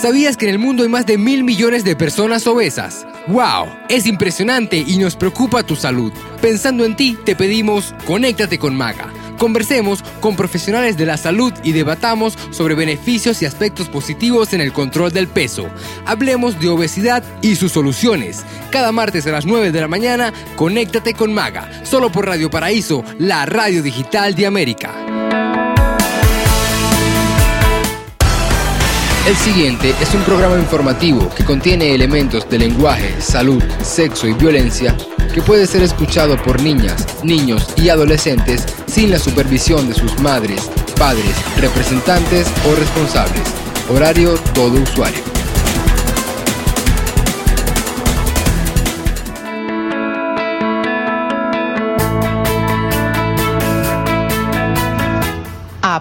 ¿Sabías que en el mundo hay más de mil millones de personas obesas? ¡Wow! Es impresionante y nos preocupa tu salud. Pensando en ti, te pedimos, conéctate con Maga. Conversemos con profesionales de la salud y debatamos sobre beneficios y aspectos positivos en el control del peso. Hablemos de obesidad y sus soluciones. Cada martes a las 9 de la mañana, conéctate con Maga, solo por Radio Paraíso, la radio digital de América. El siguiente es un programa informativo que contiene elementos de lenguaje, salud, sexo y violencia que puede ser escuchado por niñas, niños y adolescentes sin la supervisión de sus madres, padres, representantes o responsables. Horario todo usuario.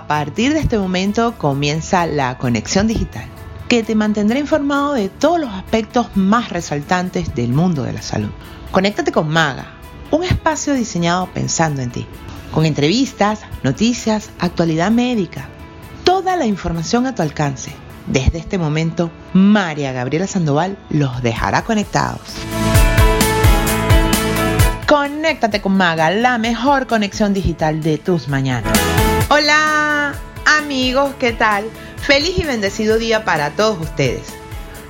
A partir de este momento comienza la conexión digital, que te mantendrá informado de todos los aspectos más resaltantes del mundo de la salud. Conéctate con Maga, un espacio diseñado pensando en ti, con entrevistas, noticias, actualidad médica, toda la información a tu alcance. Desde este momento, María Gabriela Sandoval los dejará conectados. Conéctate con Maga, la mejor conexión digital de tus mañanas. Hola amigos, ¿qué tal? Feliz y bendecido día para todos ustedes.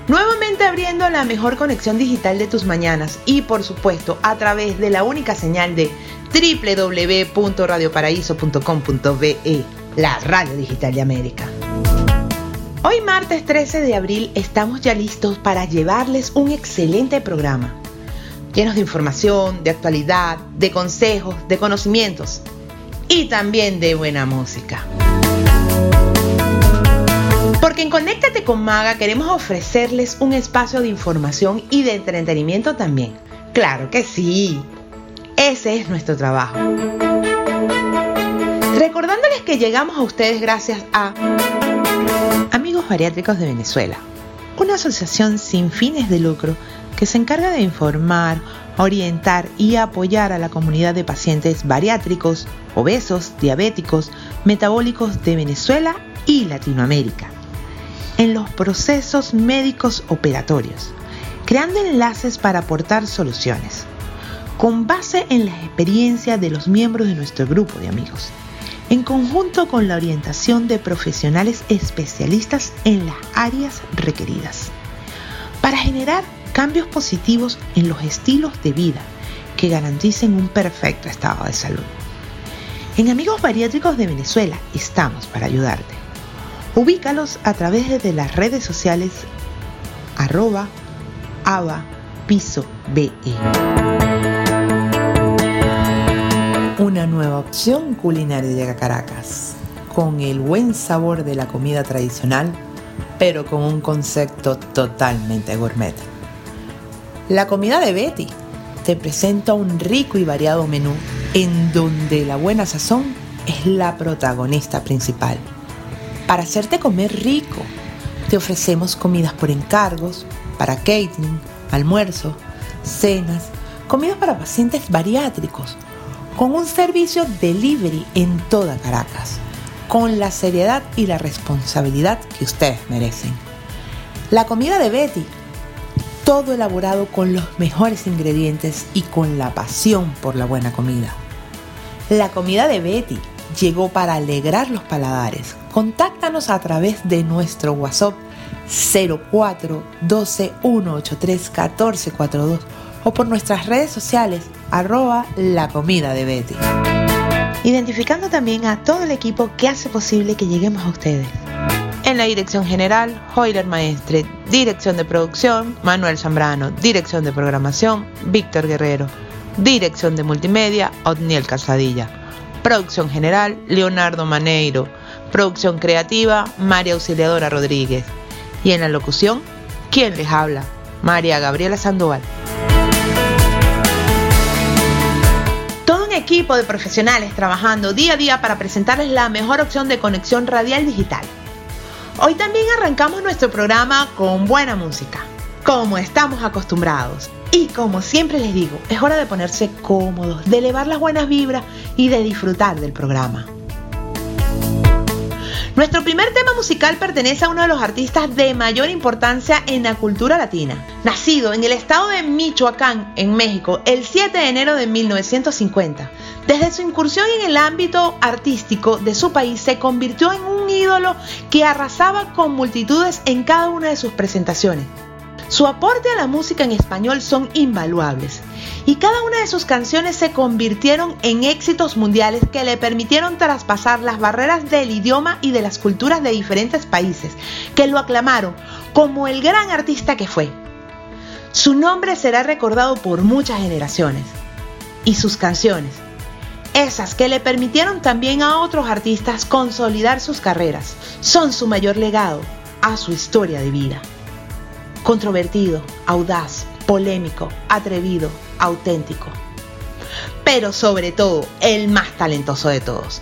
Nuevamente abriendo la mejor conexión digital de tus mañanas y por supuesto a través de la única señal de www.radioparaíso.com.be, la radio digital de América. Hoy martes 13 de abril estamos ya listos para llevarles un excelente programa, llenos de información, de actualidad, de consejos, de conocimientos y también de buena música. Porque en Conéctate con Maga queremos ofrecerles un espacio de información y de entretenimiento también. Claro que sí. Ese es nuestro trabajo. Recordándoles que llegamos a ustedes gracias a Amigos Bariátricos de Venezuela, una asociación sin fines de lucro que se encarga de informar, orientar y apoyar a la comunidad de pacientes bariátricos, obesos, diabéticos, metabólicos de Venezuela y Latinoamérica en los procesos médicos operatorios, creando enlaces para aportar soluciones, con base en la experiencia de los miembros de nuestro grupo de amigos, en conjunto con la orientación de profesionales especialistas en las áreas requeridas, para generar cambios positivos en los estilos de vida que garanticen un perfecto estado de salud. En Amigos Bariátricos de Venezuela estamos para ayudarte. Ubícalos a través de las redes sociales arroba ava piso be. Una nueva opción culinaria llega a Caracas, con el buen sabor de la comida tradicional, pero con un concepto totalmente gourmet. La comida de Betty te presenta un rico y variado menú en donde la buena sazón es la protagonista principal. Para hacerte comer rico, te ofrecemos comidas por encargos, para catering, almuerzos, cenas, comidas para pacientes bariátricos, con un servicio delivery en toda Caracas, con la seriedad y la responsabilidad que ustedes merecen. La comida de Betty todo elaborado con los mejores ingredientes y con la pasión por la buena comida. La comida de Betty llegó para alegrar los paladares. Contáctanos a través de nuestro WhatsApp 04 12 183 1442 o por nuestras redes sociales arroba la comida de Betty. Identificando también a todo el equipo que hace posible que lleguemos a ustedes. En la dirección general, Hoyler Maestre. Dirección de producción, Manuel Zambrano. Dirección de programación, Víctor Guerrero. Dirección de multimedia, Otniel Casadilla. Producción general, Leonardo Maneiro. Producción creativa, María Auxiliadora Rodríguez. Y en la locución, ¿quién les habla? María Gabriela Sandoval. Equipo de profesionales trabajando día a día para presentarles la mejor opción de conexión radial digital Hoy también arrancamos nuestro programa con buena música, como estamos acostumbrados. Y como siempre les digo, es hora de ponerse cómodos, de elevar las buenas vibras y de disfrutar del programa. Nuestro primer tema musical pertenece a uno de los artistas de mayor importancia en la cultura latina. Nacido en el estado de Michoacán, en México, el 7 de enero de 1950. Desde su incursión en el ámbito artístico de su país se convirtió en un ídolo que arrasaba con multitudes en cada una de sus presentaciones. Su aporte a la música en español son invaluables y cada una de sus canciones se convirtieron en éxitos mundiales que le permitieron traspasar las barreras del idioma y de las culturas de diferentes países, que lo aclamaron como el gran artista que fue. Su nombre será recordado por muchas generaciones y sus canciones, esas que le permitieron también a otros artistas consolidar sus carreras, son su mayor legado a su historia de vida controvertido, audaz, polémico, atrevido, auténtico. Pero sobre todo, el más talentoso de todos.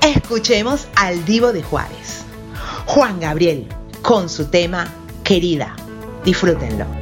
Escuchemos al divo de Juárez, Juan Gabriel, con su tema Querida. Disfrútenlo.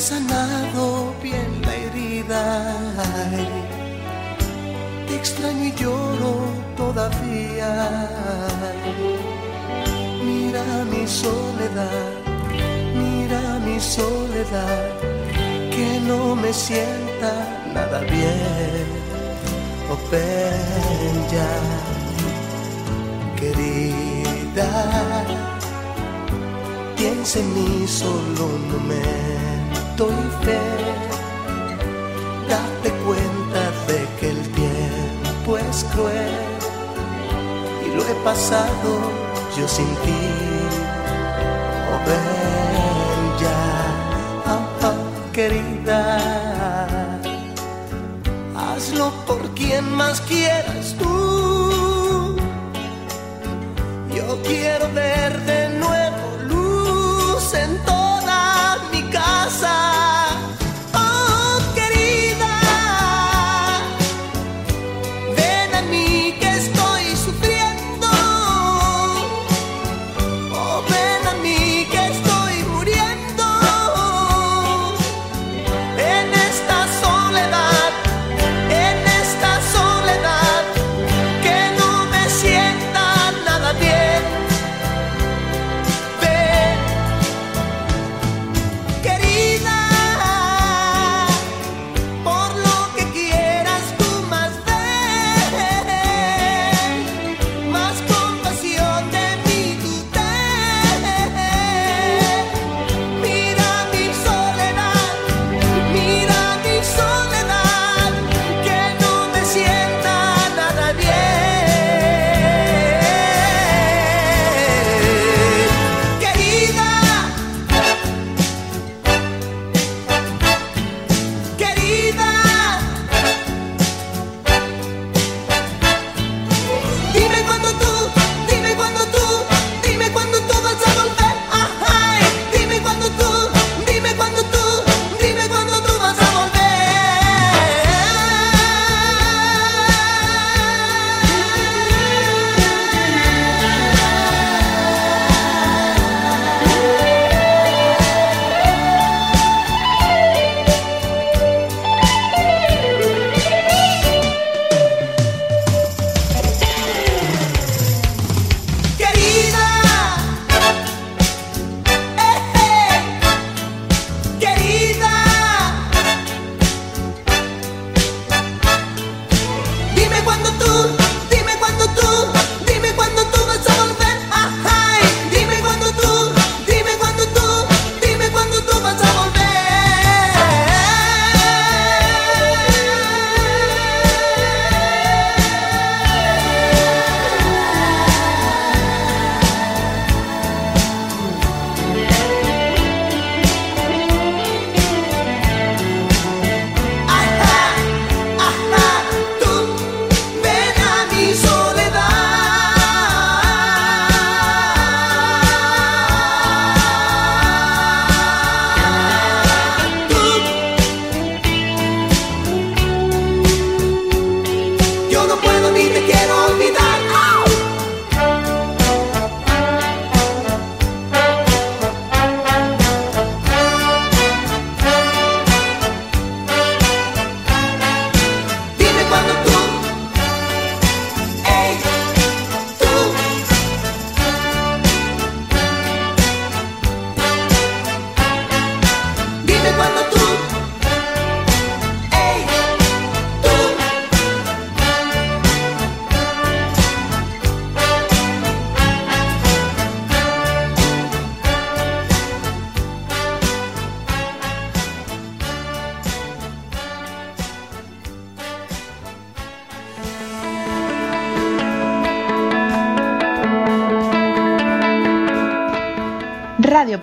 sanado bien la herida. te extraño y lloro todavía. Mira mi soledad, mira mi soledad, que no me sienta nada bien. Oh, querida, piensa en mí solo un momento y fe. Date cuenta de que el tiempo es cruel y lo he pasado yo sin ti. Oh, ven ya, ah, querida. Hazlo por quien más quieras tú. Yo quiero ver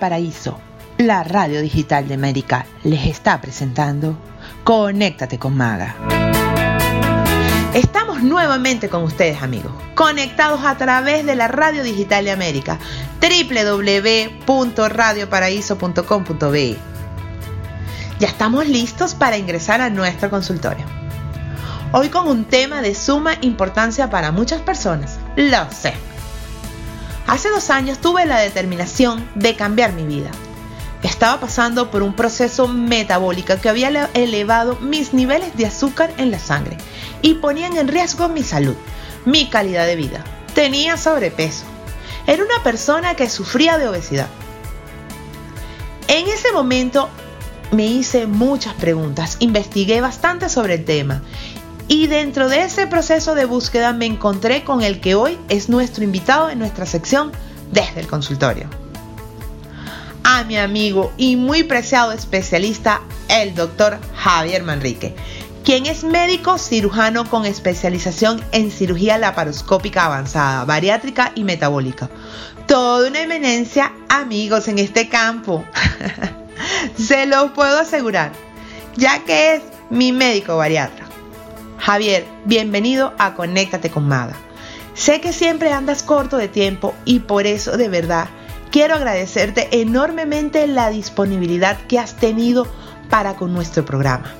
Radio Paraíso, la radio digital de América, les está presentando Conéctate con Maga. Estamos nuevamente con ustedes amigos, conectados a través de la radio digital de América, www.radioparaíso.com.be. Ya estamos listos para ingresar a nuestro consultorio. Hoy con un tema de suma importancia para muchas personas, lo sé. Hace dos años tuve la determinación de cambiar mi vida. Estaba pasando por un proceso metabólico que había elevado mis niveles de azúcar en la sangre y ponían en riesgo mi salud, mi calidad de vida. Tenía sobrepeso. Era una persona que sufría de obesidad. En ese momento me hice muchas preguntas, investigué bastante sobre el tema y dentro de ese proceso de búsqueda me encontré con el que hoy es nuestro invitado en nuestra sección desde el consultorio. A mi amigo y muy preciado especialista, el doctor Javier Manrique, quien es médico cirujano con especialización en cirugía laparoscópica avanzada, bariátrica y metabólica. Toda una eminencia, amigos, en este campo. Se lo puedo asegurar, ya que es mi médico bariatra. Javier, bienvenido a Conéctate con Maga. Sé que siempre andas corto de tiempo y por eso de verdad quiero agradecerte enormemente la disponibilidad que has tenido para con nuestro programa.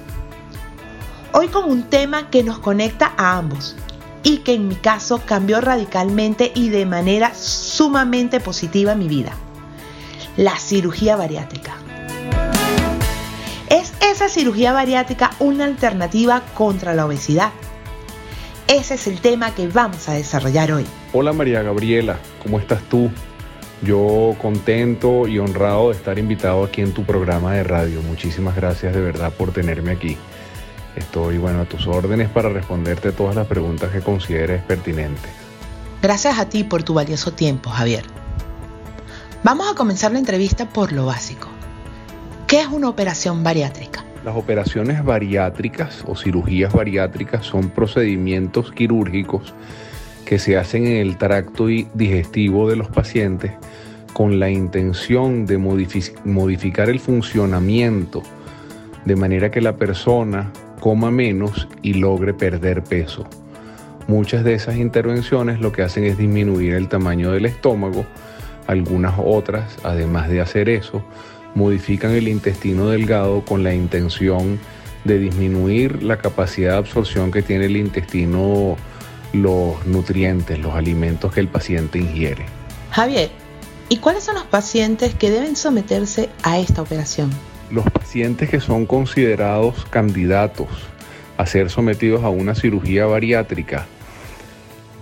Hoy con un tema que nos conecta a ambos y que en mi caso cambió radicalmente y de manera sumamente positiva mi vida. La cirugía bariátrica. ¿Es esa cirugía bariátrica una alternativa contra la obesidad? Ese es el tema que vamos a desarrollar hoy. Hola María Gabriela, ¿cómo estás tú? Yo contento y honrado de estar invitado aquí en tu programa de radio. Muchísimas gracias de verdad por tenerme aquí. Estoy bueno a tus órdenes para responderte todas las preguntas que consideres pertinentes. Gracias a ti por tu valioso tiempo, Javier. Vamos a comenzar la entrevista por lo básico. ¿Qué es una operación bariátrica? Las operaciones bariátricas o cirugías bariátricas son procedimientos quirúrgicos que se hacen en el tracto digestivo de los pacientes con la intención de modificar el funcionamiento de manera que la persona coma menos y logre perder peso. Muchas de esas intervenciones lo que hacen es disminuir el tamaño del estómago, algunas otras, además de hacer eso, modifican el intestino delgado con la intención de disminuir la capacidad de absorción que tiene el intestino, los nutrientes, los alimentos que el paciente ingiere. Javier, ¿y cuáles son los pacientes que deben someterse a esta operación? Los pacientes que son considerados candidatos a ser sometidos a una cirugía bariátrica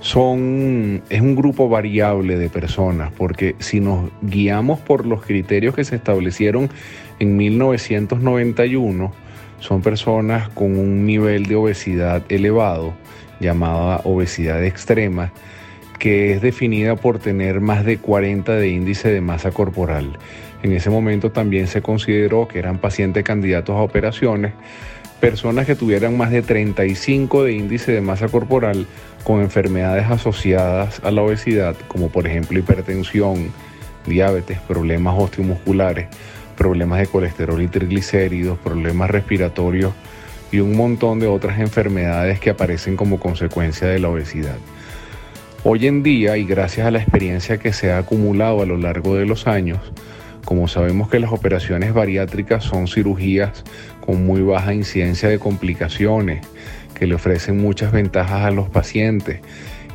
son, es un grupo variable de personas, porque si nos guiamos por los criterios que se establecieron en 1991, son personas con un nivel de obesidad elevado, llamada obesidad extrema, que es definida por tener más de 40 de índice de masa corporal. En ese momento también se consideró que eran pacientes candidatos a operaciones, personas que tuvieran más de 35 de índice de masa corporal con enfermedades asociadas a la obesidad, como por ejemplo hipertensión, diabetes, problemas osteomusculares, problemas de colesterol y triglicéridos, problemas respiratorios y un montón de otras enfermedades que aparecen como consecuencia de la obesidad. Hoy en día, y gracias a la experiencia que se ha acumulado a lo largo de los años, como sabemos que las operaciones bariátricas son cirugías con muy baja incidencia de complicaciones, que le ofrecen muchas ventajas a los pacientes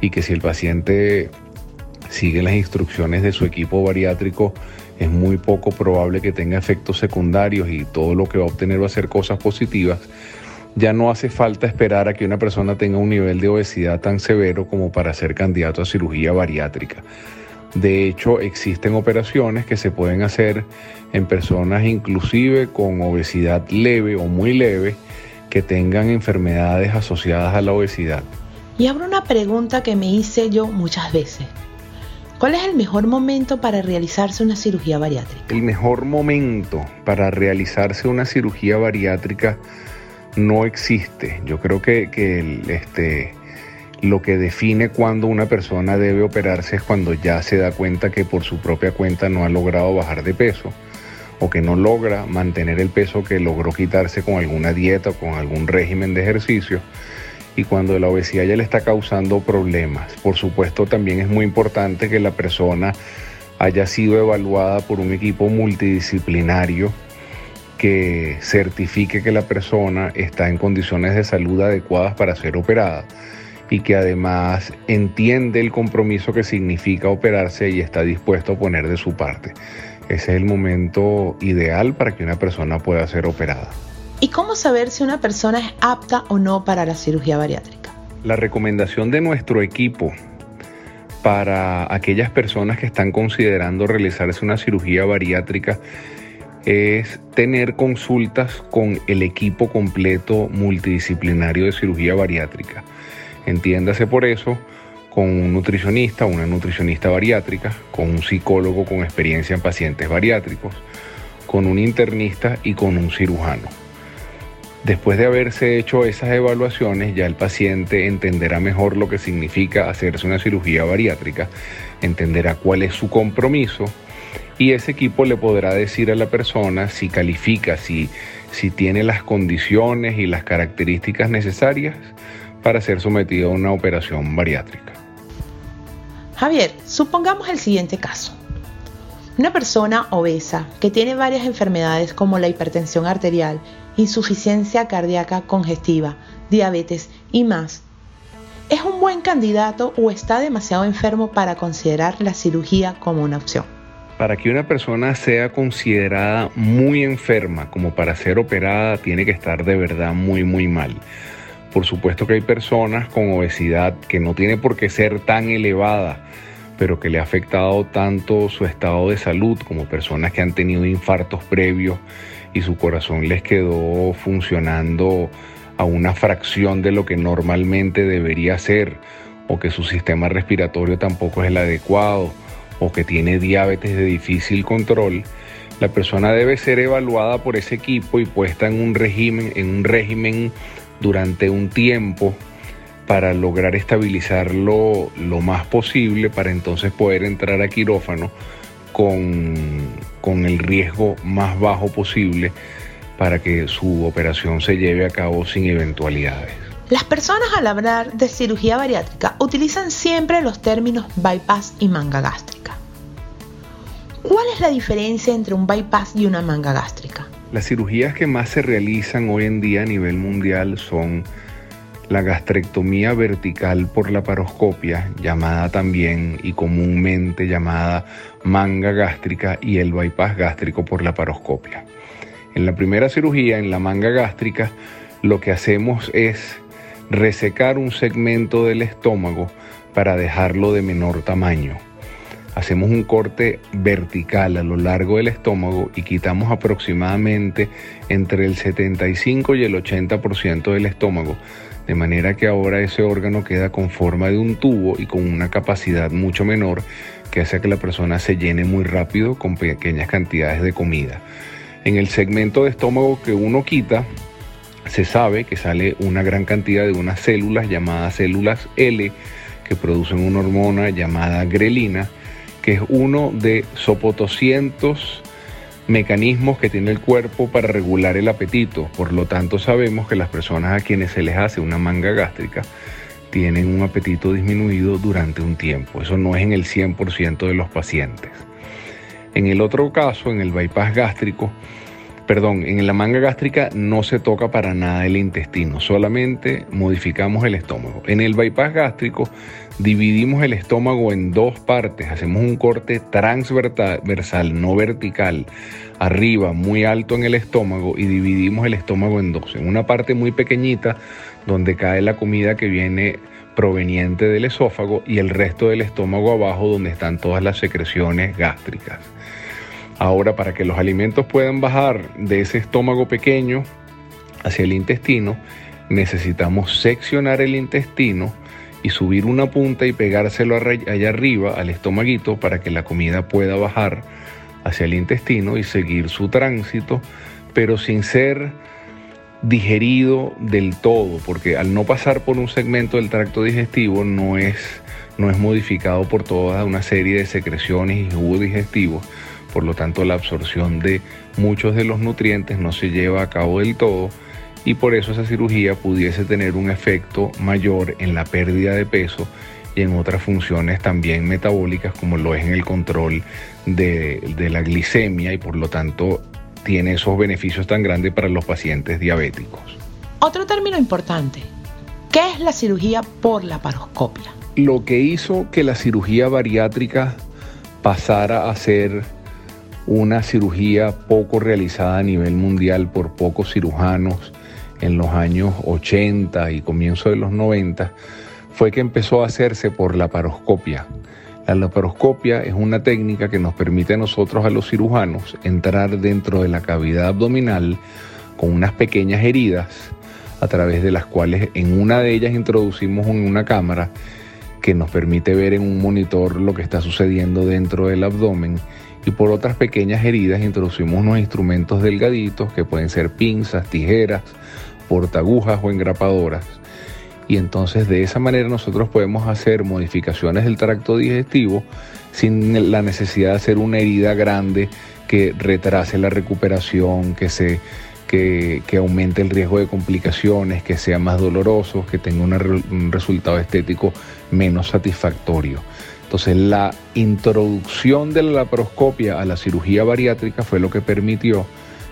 y que si el paciente sigue las instrucciones de su equipo bariátrico, es muy poco probable que tenga efectos secundarios y todo lo que va a obtener va a ser cosas positivas. Ya no hace falta esperar a que una persona tenga un nivel de obesidad tan severo como para ser candidato a cirugía bariátrica. De hecho, existen operaciones que se pueden hacer en personas inclusive con obesidad leve o muy leve que tengan enfermedades asociadas a la obesidad. Y abro una pregunta que me hice yo muchas veces. ¿Cuál es el mejor momento para realizarse una cirugía bariátrica? El mejor momento para realizarse una cirugía bariátrica no existe. Yo creo que, este, lo que define cuando una persona debe operarse es cuando ya se da cuenta que por su propia cuenta no ha logrado bajar de peso o que no logra mantener el peso que logró quitarse con alguna dieta o con algún régimen de ejercicio y cuando la obesidad ya le está causando problemas. Por supuesto también es muy importante que la persona haya sido evaluada por un equipo multidisciplinario que certifique que la persona está en condiciones de salud adecuadas para ser operada y que además entiende el compromiso que significa operarse y está dispuesto a poner de su parte. Ese es el momento ideal para que una persona pueda ser operada. ¿Y cómo saber si una persona es apta o no para la cirugía bariátrica? La recomendación de nuestro equipo para aquellas personas que están considerando realizarse una cirugía bariátrica es tener consultas con el equipo completo multidisciplinario de cirugía bariátrica. Entiéndase por eso con un nutricionista, una nutricionista bariátrica, con un psicólogo con experiencia en pacientes bariátricos, con un internista y con un cirujano. Después de haberse hecho esas evaluaciones, ya el paciente entenderá mejor lo que significa hacerse una cirugía bariátrica, entenderá cuál es su compromiso y ese equipo le podrá decir a la persona si califica, si, si tiene las condiciones y las características necesarias para ser sometido a una operación bariátrica. Javier, supongamos el siguiente caso. Una persona obesa que tiene varias enfermedades como la hipertensión arterial, insuficiencia cardíaca congestiva, diabetes y más, ¿es un buen candidato o está demasiado enfermo para considerar la cirugía como una opción? Para que una persona sea considerada muy enferma como para ser operada, tiene que estar de verdad muy, muy mal. Por supuesto que hay personas con obesidad que no tiene por qué ser tan elevada, pero que le ha afectado tanto su estado de salud como personas que han tenido infartos previos y su corazón les quedó funcionando a una fracción de lo que normalmente debería ser, o que su sistema respiratorio tampoco es el adecuado, o que tiene diabetes de difícil control, la persona debe ser evaluada por ese equipo y puesta en un régimen, en un régimen durante un tiempo para lograr estabilizarlo lo más posible para entonces poder entrar a quirófano con, con el riesgo más bajo posible para que su operación se lleve a cabo sin eventualidades. Las personas al hablar de cirugía bariátrica utilizan siempre los términos bypass y manga gástrica. ¿Cuál es la diferencia entre un bypass y una manga gástrica? Las cirugías que más se realizan hoy en día a nivel mundial son la gastrectomía vertical por la paroscopia, llamada también y comúnmente llamada manga gástrica, y el bypass gástrico por la paroscopia. En la primera cirugía, en la manga gástrica, lo que hacemos es resecar un segmento del estómago para dejarlo de menor tamaño hacemos un corte vertical a lo largo del estómago y quitamos aproximadamente entre el 75 y el 80% del estómago, de manera que ahora ese órgano queda con forma de un tubo y con una capacidad mucho menor que hace que la persona se llene muy rápido con pequeñas cantidades de comida. En el segmento de estómago que uno quita, se sabe que sale una gran cantidad de unas células llamadas células L que producen una hormona llamada grelina que es uno de sopotoscientos mecanismos que tiene el cuerpo para regular el apetito. Por lo tanto, sabemos que las personas a quienes se les hace una manga gástrica tienen un apetito disminuido durante un tiempo. Eso no es en el 100% de los pacientes. En el otro caso, en el bypass gástrico, perdón, en la manga gástrica no se toca para nada el intestino, solamente modificamos el estómago. En el bypass gástrico dividimos el estómago en dos partes, hacemos un corte transversal, no vertical, arriba, muy alto en el estómago y dividimos el estómago en dos. En una parte muy pequeñita donde cae la comida que viene proveniente del esófago y el resto del estómago abajo donde están todas las secreciones gástricas. Ahora, para que los alimentos puedan bajar de ese estómago pequeño hacia el intestino, necesitamos seccionar el intestino y subir una punta y pegárselo allá arriba al estomaguito para que la comida pueda bajar hacia el intestino y seguir su tránsito, pero sin ser digerido del todo, porque al no pasar por un segmento del tracto digestivo no es, no es modificado por toda una serie de secreciones y jugos digestivos, por lo tanto la absorción de muchos de los nutrientes no se lleva a cabo del todo y por eso esa cirugía pudiese tener un efecto mayor en la pérdida de peso y en otras funciones también metabólicas como lo es en el control de, de la glicemia y por lo tanto tiene esos beneficios tan grandes para los pacientes diabéticos. Otro término importante, ¿qué es la cirugía por la paroscopia? Lo que hizo que la cirugía bariátrica pasara a ser una cirugía poco realizada a nivel mundial por pocos cirujanos en los años 80 y comienzo de los 90 fue que empezó a hacerse por la paroscopia. La laparoscopia es una técnica que nos permite a nosotros, a los cirujanos, entrar dentro de la cavidad abdominal con unas pequeñas heridas a través de las cuales en una de ellas introducimos una cámara que nos permite ver en un monitor lo que está sucediendo dentro del abdomen y por otras pequeñas heridas introducimos unos instrumentos delgaditos que pueden ser pinzas, tijeras, portagujas o engrapadoras y entonces de esa manera nosotros podemos hacer modificaciones del tracto digestivo sin la necesidad de hacer una herida grande que retrase la recuperación, que, se, que, aumente el riesgo de complicaciones, que sea más doloroso, que tenga un resultado estético menos satisfactorio. Entonces la introducción de la laparoscopia a la cirugía bariátrica fue lo que permitió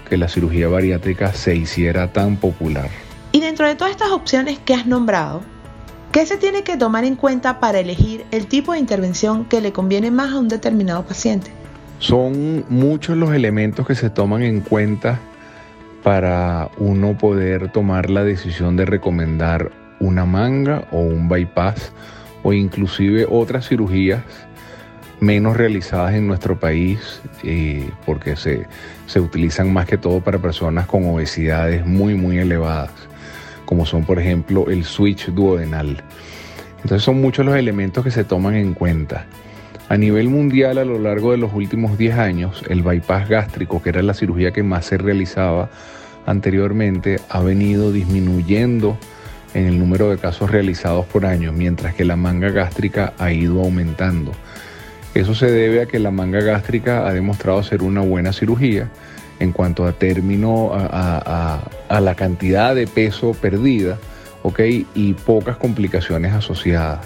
que la cirugía bariátrica se hiciera tan popular. Y dentro de todas estas opciones que has nombrado, ¿qué se tiene que tomar en cuenta para elegir el tipo de intervención que le conviene más a un determinado paciente? Son muchos los elementos que se toman en cuenta para uno poder tomar la decisión de recomendar una manga o un bypass o inclusive otras cirugías menos realizadas en nuestro país eh, porque se, se utilizan más que todo para personas con obesidades muy muy elevadas como son por ejemplo el switch duodenal. Entonces son muchos los elementos que se toman en cuenta. A nivel mundial, a lo largo de los últimos 10 años, el bypass gástrico, que era la cirugía que más se realizaba anteriormente, ha venido disminuyendo en el número de casos realizados por año, mientras que la manga gástrica ha ido aumentando. Eso se debe a que la manga gástrica ha demostrado ser una buena cirugía en cuanto a término a, la cantidad de peso perdida. Y pocas complicaciones asociadas.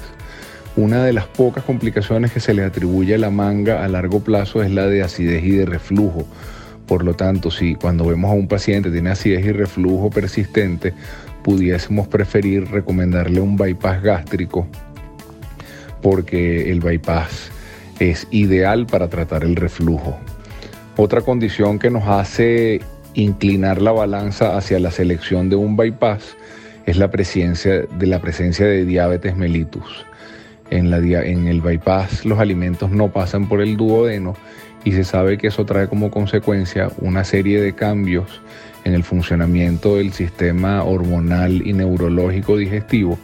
Una de las pocas complicaciones que se le atribuye a la manga a largo plazo es la de acidez y de reflujo. Por lo tanto, si cuando vemos a un paciente tiene acidez y reflujo persistente, pudiésemos preferir recomendarle un bypass gástrico porque el bypass es ideal para tratar el reflujo. Otra condición que nos hace inclinar la balanza hacia la selección de un bypass es la presencia de, la presencia de diabetes mellitus. En, en el bypass los alimentos no pasan por el duodeno y se sabe que eso trae como consecuencia una serie de cambios en el funcionamiento del sistema hormonal y neurológico digestivo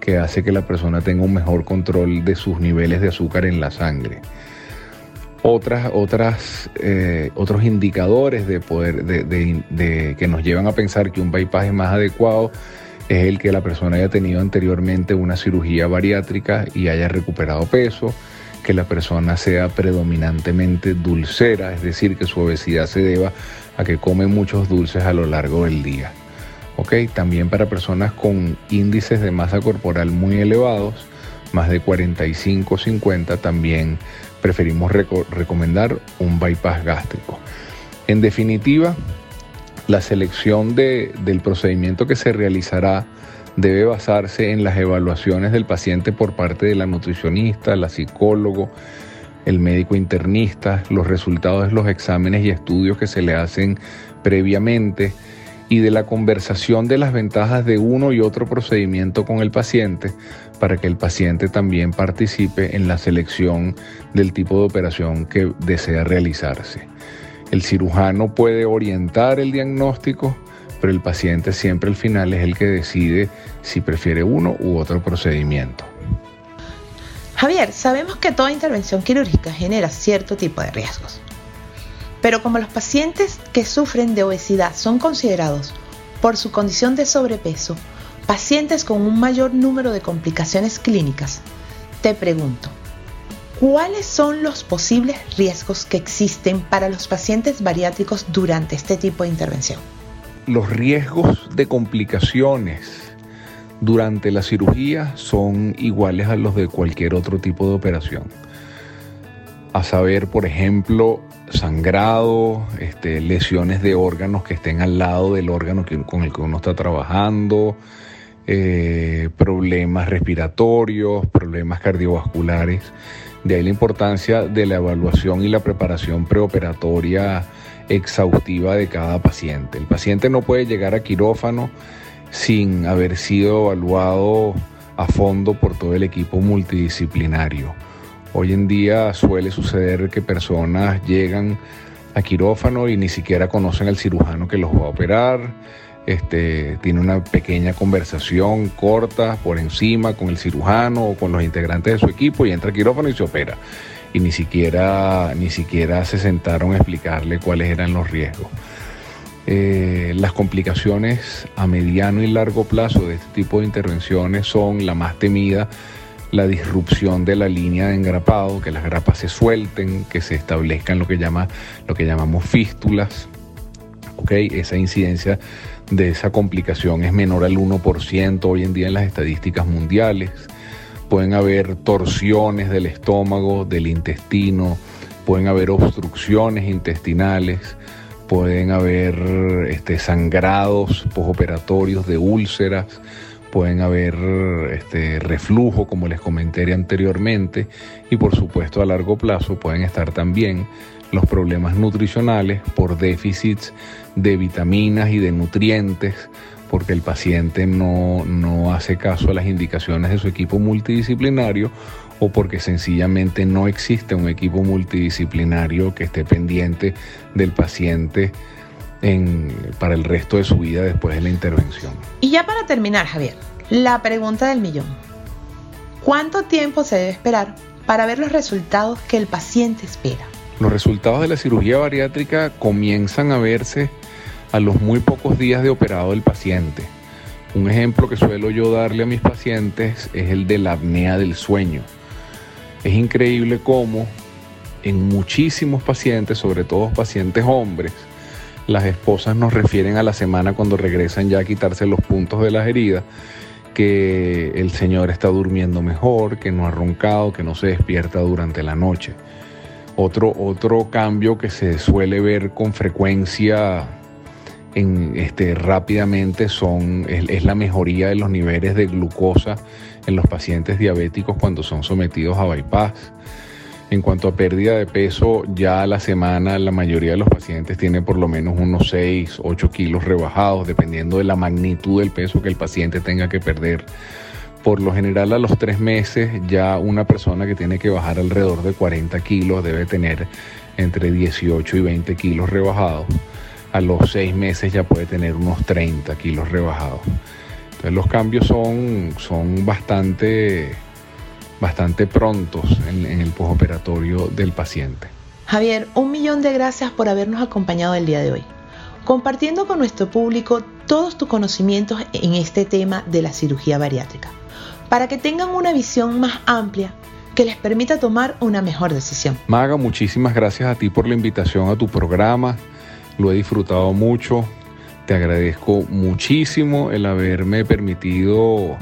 que hace que la persona tenga un mejor control de sus niveles de azúcar en la sangre. Otras, otras, eh, otros indicadores de poder, de, que nos llevan a pensar que un bypass más adecuado es el que la persona haya tenido anteriormente una cirugía bariátrica y haya recuperado peso, que la persona sea predominantemente dulcera, es decir, que su obesidad se deba a que come muchos dulces a lo largo del día. También para personas con índices de masa corporal muy elevados, más de 45 50, también preferimos recomendar un bypass gástrico. En definitiva, la selección del procedimiento que se realizará debe basarse en las evaluaciones del paciente por parte de la nutricionista, la psicólogo, el médico internista, los resultados de los exámenes y estudios que se le hacen previamente y de la conversación de las ventajas de uno y otro procedimiento con el paciente para que el paciente también participe en la selección del tipo de operación que desea realizarse. El cirujano puede orientar el diagnóstico, pero el paciente siempre al final es el que decide si prefiere uno u otro procedimiento. Javier, sabemos que toda intervención quirúrgica genera cierto tipo de riesgos. Pero como los pacientes que sufren de obesidad son considerados por su condición de sobrepeso, pacientes con un mayor número de complicaciones clínicas, te pregunto, ¿cuáles son los posibles riesgos que existen para los pacientes bariátricos durante este tipo de intervención? Los riesgos de complicaciones durante la cirugía son iguales a los de cualquier otro tipo de operación. A saber, por ejemplo, sangrado, este, lesiones de órganos que estén al lado del órgano con el que uno está trabajando, eh, problemas respiratorios, problemas cardiovasculares. De ahí la importancia de la evaluación y la preparación preoperatoria exhaustiva de cada paciente. El paciente no puede llegar a quirófano sin haber sido evaluado a fondo por todo el equipo multidisciplinario. Hoy en día suele suceder que personas llegan a quirófano y ni siquiera conocen al cirujano que los va a operar. Este, tiene una pequeña conversación corta por encima con el cirujano o con los integrantes de su equipo y entra quirófano y se opera. Y ni siquiera, ni siquiera se sentaron a explicarle cuáles eran los riesgos. Eh, las complicaciones a mediano y largo plazo de este tipo de intervenciones son la más temida, la disrupción de la línea de engrapado, que las grapas se suelten, que se establezcan lo que, llamamos fístulas. ¿okay? Esa incidencia de esa complicación es menor al 1% hoy en día en las estadísticas mundiales. Pueden haber torsiones del estómago, del intestino, pueden haber obstrucciones intestinales pueden haber este, sangrados posoperatorios de úlceras, pueden haber este, reflujo, como les comenté anteriormente, y por supuesto a largo plazo pueden estar también los problemas nutricionales por déficits de vitaminas y de nutrientes, porque el paciente no, no hace caso a las indicaciones de su equipo multidisciplinario o porque sencillamente no existe un equipo multidisciplinario que esté pendiente del paciente para el resto de su vida después de la intervención. Y ya para terminar, Javier, la pregunta del millón. ¿Cuánto tiempo se debe esperar para ver los resultados que el paciente espera? Los resultados de la cirugía bariátrica comienzan a verse a los muy pocos días de operado del paciente. Un ejemplo que suelo yo darle a mis pacientes es el de la apnea del sueño. Es increíble cómo en muchísimos pacientes, sobre todo pacientes hombres, las esposas nos refieren a la semana cuando regresan ya a quitarse los puntos de las heridas, que el señor está durmiendo mejor, que no ha roncado, que no se despierta durante la noche. Otro, otro cambio que se suele ver con frecuencia en, este, rápidamente son, es, la mejoría de los niveles de glucosa en los pacientes diabéticos cuando son sometidos a bypass. En cuanto a pérdida de peso, ya a la semana la mayoría de los pacientes tiene por lo menos unos 6, 8 kilos rebajados, dependiendo de la magnitud del peso que el paciente tenga que perder. Por lo general a los tres meses ya una persona que tiene que bajar alrededor de 40 kilos debe tener entre 18 y 20 kilos rebajados a los seis meses ya puede tener unos 30 kilos rebajados. Los cambios son, son bastante, bastante prontos en, en el postoperatorio del paciente. Javier, un millón de gracias por habernos acompañado el día de hoy, compartiendo con nuestro público todos tus conocimientos en este tema de la cirugía bariátrica, para que tengan una visión más amplia que les permita tomar una mejor decisión. Maga, muchísimas gracias a ti por la invitación a tu programa lo he disfrutado mucho. Te agradezco muchísimo el haberme permitido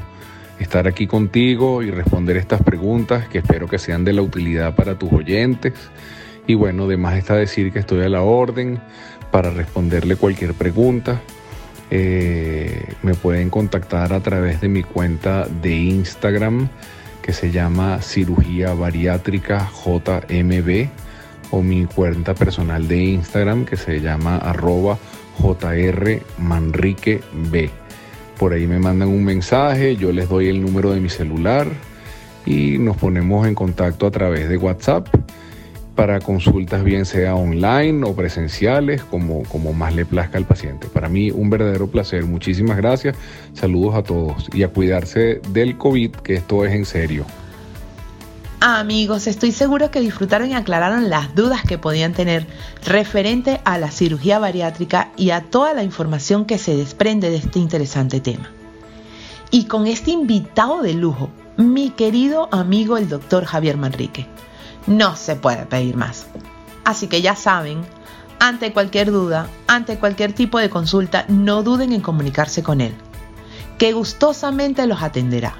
estar aquí contigo y responder estas preguntas que espero que sean de la utilidad para tus oyentes. Y bueno, además está decir que estoy a la orden para responderle cualquier pregunta. Eh, me pueden contactar a través de mi cuenta de Instagram que se llama Cirugía Bariátrica JMB o mi cuenta personal de Instagram que se llama arroba jrmanriqueb. Por ahí me mandan un mensaje, yo les doy el número de mi celular y nos ponemos en contacto a través de WhatsApp para consultas bien sea online o presenciales, como, como más le plazca al paciente. Para mí un verdadero placer. Muchísimas gracias. Saludos a todos y a cuidarse del COVID, que esto es en serio. Amigos, estoy seguro que disfrutaron y aclararon las dudas que podían tener referente a la cirugía bariátrica y a toda la información que se desprende de este interesante tema. Y con este invitado de lujo, mi querido amigo el doctor Javier Manrique. No se puede pedir más. Así que ya saben, ante cualquier duda, ante cualquier tipo de consulta, no duden en comunicarse con él, que gustosamente los atenderá.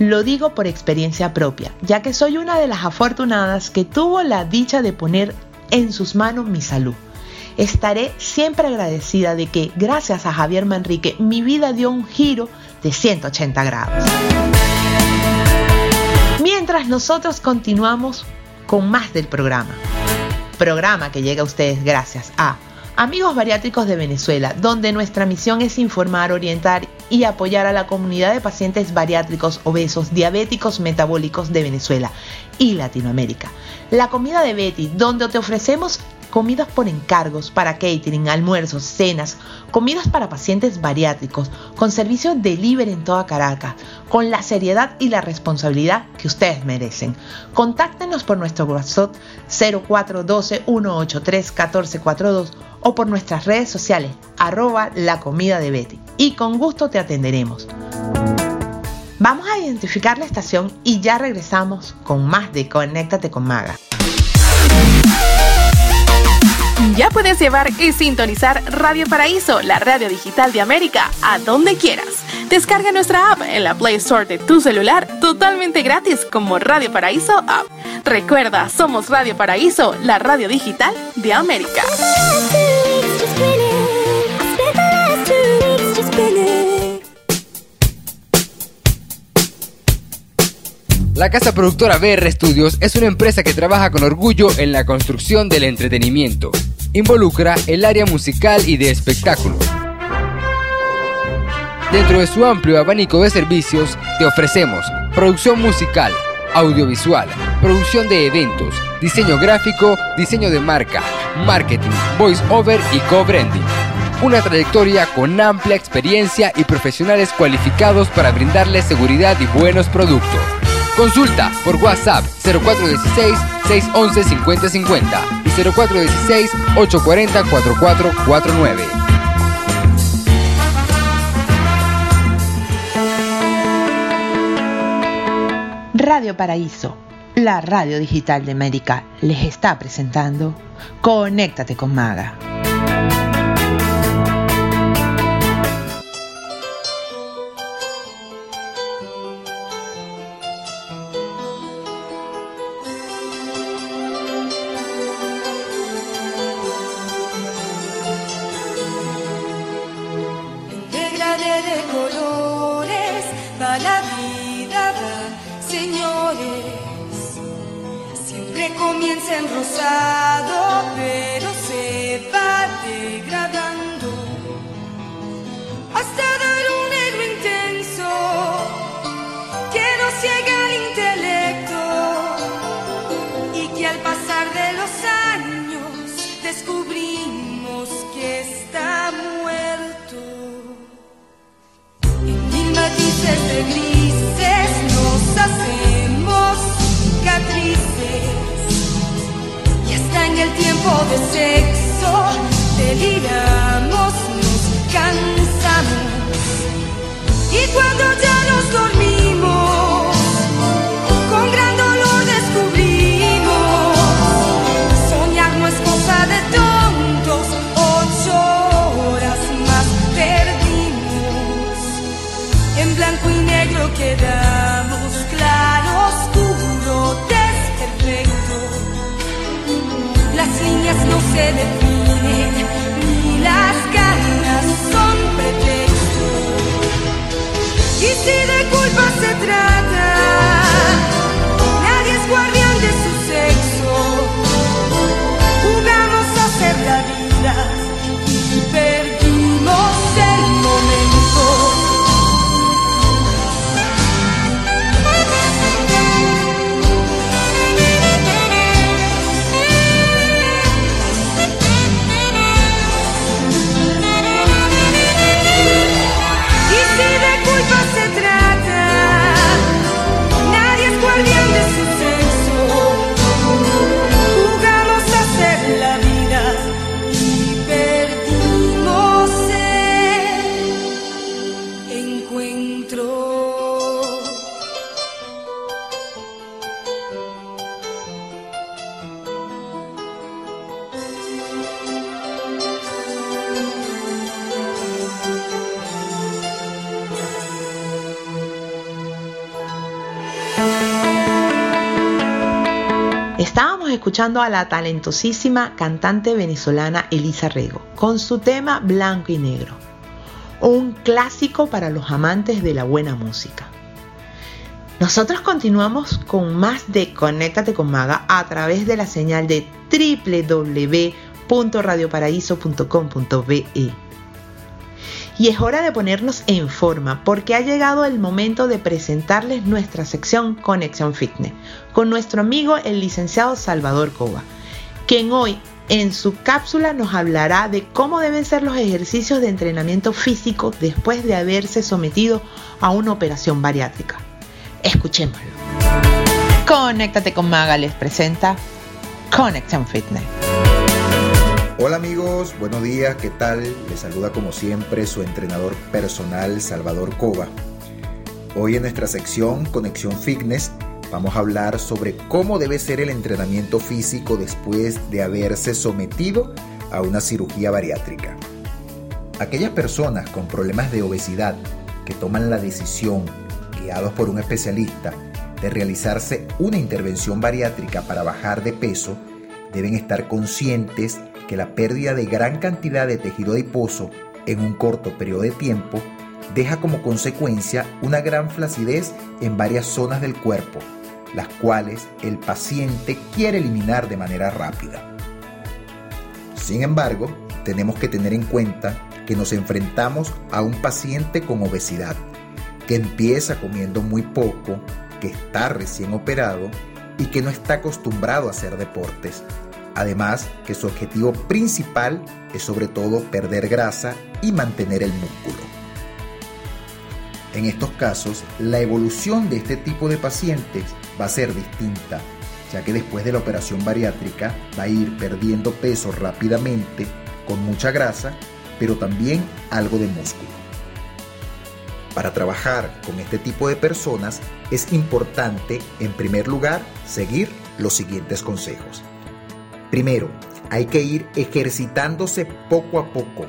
Lo digo por experiencia propia, ya que soy una de las afortunadas que tuvo la dicha de poner en sus manos mi salud. Estaré siempre agradecida de que, gracias a Javier Manrique, mi vida dio un giro de 180 grados. Mientras nosotros continuamos con más del programa. Programa que llega a ustedes gracias a Amigos Bariátricos de Venezuela, donde nuestra misión es informar, orientar y apoyar a la comunidad de pacientes bariátricos, obesos, diabéticos, metabólicos de Venezuela y Latinoamérica. La comida de Betty, donde te ofrecemos comidas por encargos para catering, almuerzos, cenas, comidas para pacientes bariátricos, con servicio delivery en toda Caracas, con la seriedad y la responsabilidad que ustedes merecen. Contáctenos por nuestro WhatsApp 0412-183-1442 o por nuestras redes sociales, arroba la comida de Betty, y con gusto te atenderemos. Vamos a identificar la estación y ya regresamos con más de Conéctate con Maga. Ya puedes llevar y sintonizar Radio Paraíso, la radio digital de América, a donde quieras. Descarga nuestra app en la Play Store de tu celular totalmente gratis como Radio Paraíso App. Recuerda, somos Radio Paraíso, la radio digital de América. La casa productora BR Studios es una empresa que trabaja con orgullo en la construcción del entretenimiento. Involucra el área musical y de espectáculo. Dentro de su amplio abanico de servicios, te ofrecemos producción musical, audiovisual, producción de eventos, diseño gráfico, diseño de marca, marketing, voice over y co-branding. Una trayectoria con amplia experiencia y profesionales cualificados para brindarles seguridad y buenos productos. Consulta por WhatsApp 0416-611-5050 y 0416-840-4449. Radio Paraíso, la radio digital de América, les está presentando Conéctate con Maga. Stay. Escuchando a la talentosísima cantante venezolana Elisa Rego con su tema Blanco y Negro, un clásico para los amantes de la buena música. Nosotros continuamos con más de Conéctate con Maga a través de la señal de www.radioparaíso.com.be. Y es hora de ponernos en forma porque ha llegado el momento de presentarles nuestra sección Conexión Fitness con nuestro amigo el licenciado Salvador Cova, quien hoy en su cápsula nos hablará de cómo deben ser los ejercicios de entrenamiento físico después de haberse sometido a una operación bariátrica. Escuchémoslo. Conéctate con Maga les presenta Connection Fitness. Hola amigos, buenos días, ¿qué tal? Les saluda como siempre su entrenador personal Salvador Cova. Hoy en nuestra sección Conexión Fitness vamos a hablar sobre cómo debe ser el entrenamiento físico después de haberse sometido a una cirugía bariátrica. Aquellas personas con problemas de obesidad que toman la decisión, guiados por un especialista, de realizarse una intervención bariátrica para bajar de peso, deben estar conscientes que la pérdida de gran cantidad de tejido adiposo en un corto periodo de tiempo deja como consecuencia una gran flacidez en varias zonas del cuerpo, las cuales el paciente quiere eliminar de manera rápida. Sin embargo, tenemos que tener en cuenta que nos enfrentamos a un paciente con obesidad, que empieza comiendo muy poco, que está recién operado y que no está acostumbrado a hacer deportes, Además que su objetivo principal es sobre todo perder grasa y mantener el músculo. En estos casos, la evolución de este tipo de pacientes va a ser distinta, ya que después de la operación bariátrica va a ir perdiendo peso rápidamente, con mucha grasa, pero también algo de músculo. Para trabajar con este tipo de personas es importante, en primer lugar, seguir los siguientes consejos. Primero, hay que ir ejercitándose poco a poco.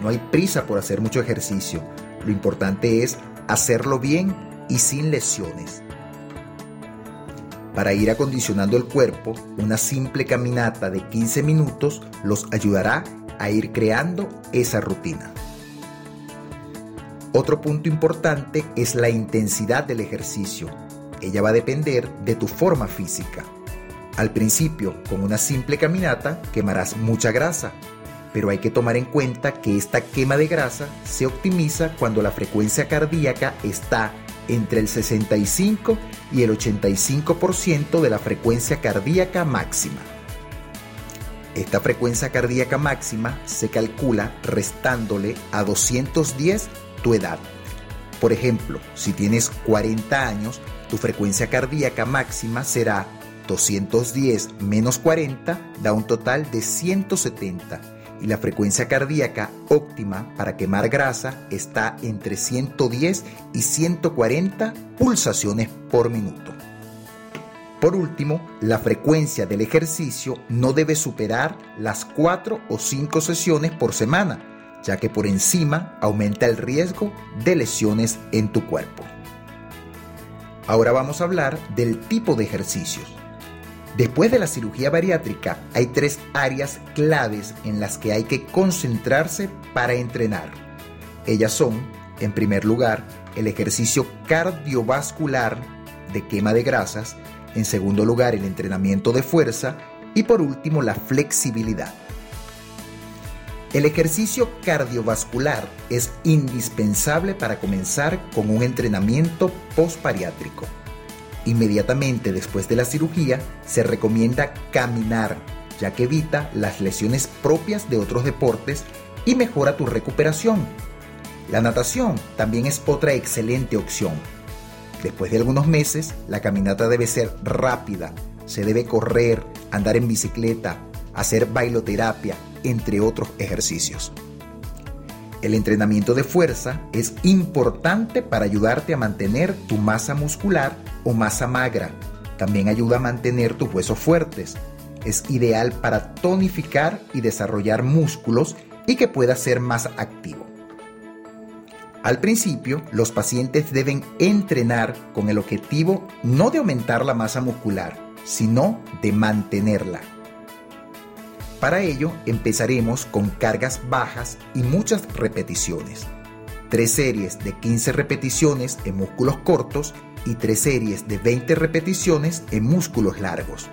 No hay prisa por hacer mucho ejercicio. Lo importante es hacerlo bien y sin lesiones. Para ir acondicionando el cuerpo, una simple caminata de 15 minutos los ayudará a ir creando esa rutina. Otro punto importante es la intensidad del ejercicio. Ella va a depender de tu forma física. Al principio, con una simple caminata, quemarás mucha grasa, pero hay que tomar en cuenta que esta quema de grasa se optimiza cuando la frecuencia cardíaca está entre el 65 y el 85% de la frecuencia cardíaca máxima. Esta frecuencia cardíaca máxima se calcula restándole a 210 tu edad. Por ejemplo, si tienes 40 años, tu frecuencia cardíaca máxima será 210 menos 40 da un total de 170 y la frecuencia cardíaca óptima para quemar grasa está entre 110 y 140 pulsaciones por minuto. Por último, la frecuencia del ejercicio no debe superar las 4 o 5 sesiones por semana, ya que por encima aumenta el riesgo de lesiones en tu cuerpo. Ahora vamos a hablar del tipo de ejercicios. Después de la cirugía bariátrica hay tres áreas claves en las que hay que concentrarse para entrenar. Ellas son, en primer lugar, el ejercicio cardiovascular de quema de grasas, en segundo lugar el entrenamiento de fuerza y por último la flexibilidad. El ejercicio cardiovascular es indispensable para comenzar con un entrenamiento postbariátrico. Inmediatamente después de la cirugía se recomienda caminar, ya que evita las lesiones propias de otros deportes y mejora tu recuperación. La natación también es otra excelente opción. Después de algunos meses, la caminata debe ser rápida, se debe correr, andar en bicicleta, hacer bailoterapia, entre otros ejercicios. El entrenamiento de fuerza es importante para ayudarte a mantener tu masa muscular o masa magra. También ayuda a mantener tus huesos fuertes. Es ideal para tonificar y desarrollar músculos y que puedas ser más activo. Al principio, los pacientes deben entrenar con el objetivo no de aumentar la masa muscular, sino de mantenerla. Para ello empezaremos con cargas bajas y muchas repeticiones. Tres series de 15 repeticiones en músculos cortos y tres series de 20 repeticiones en músculos largos.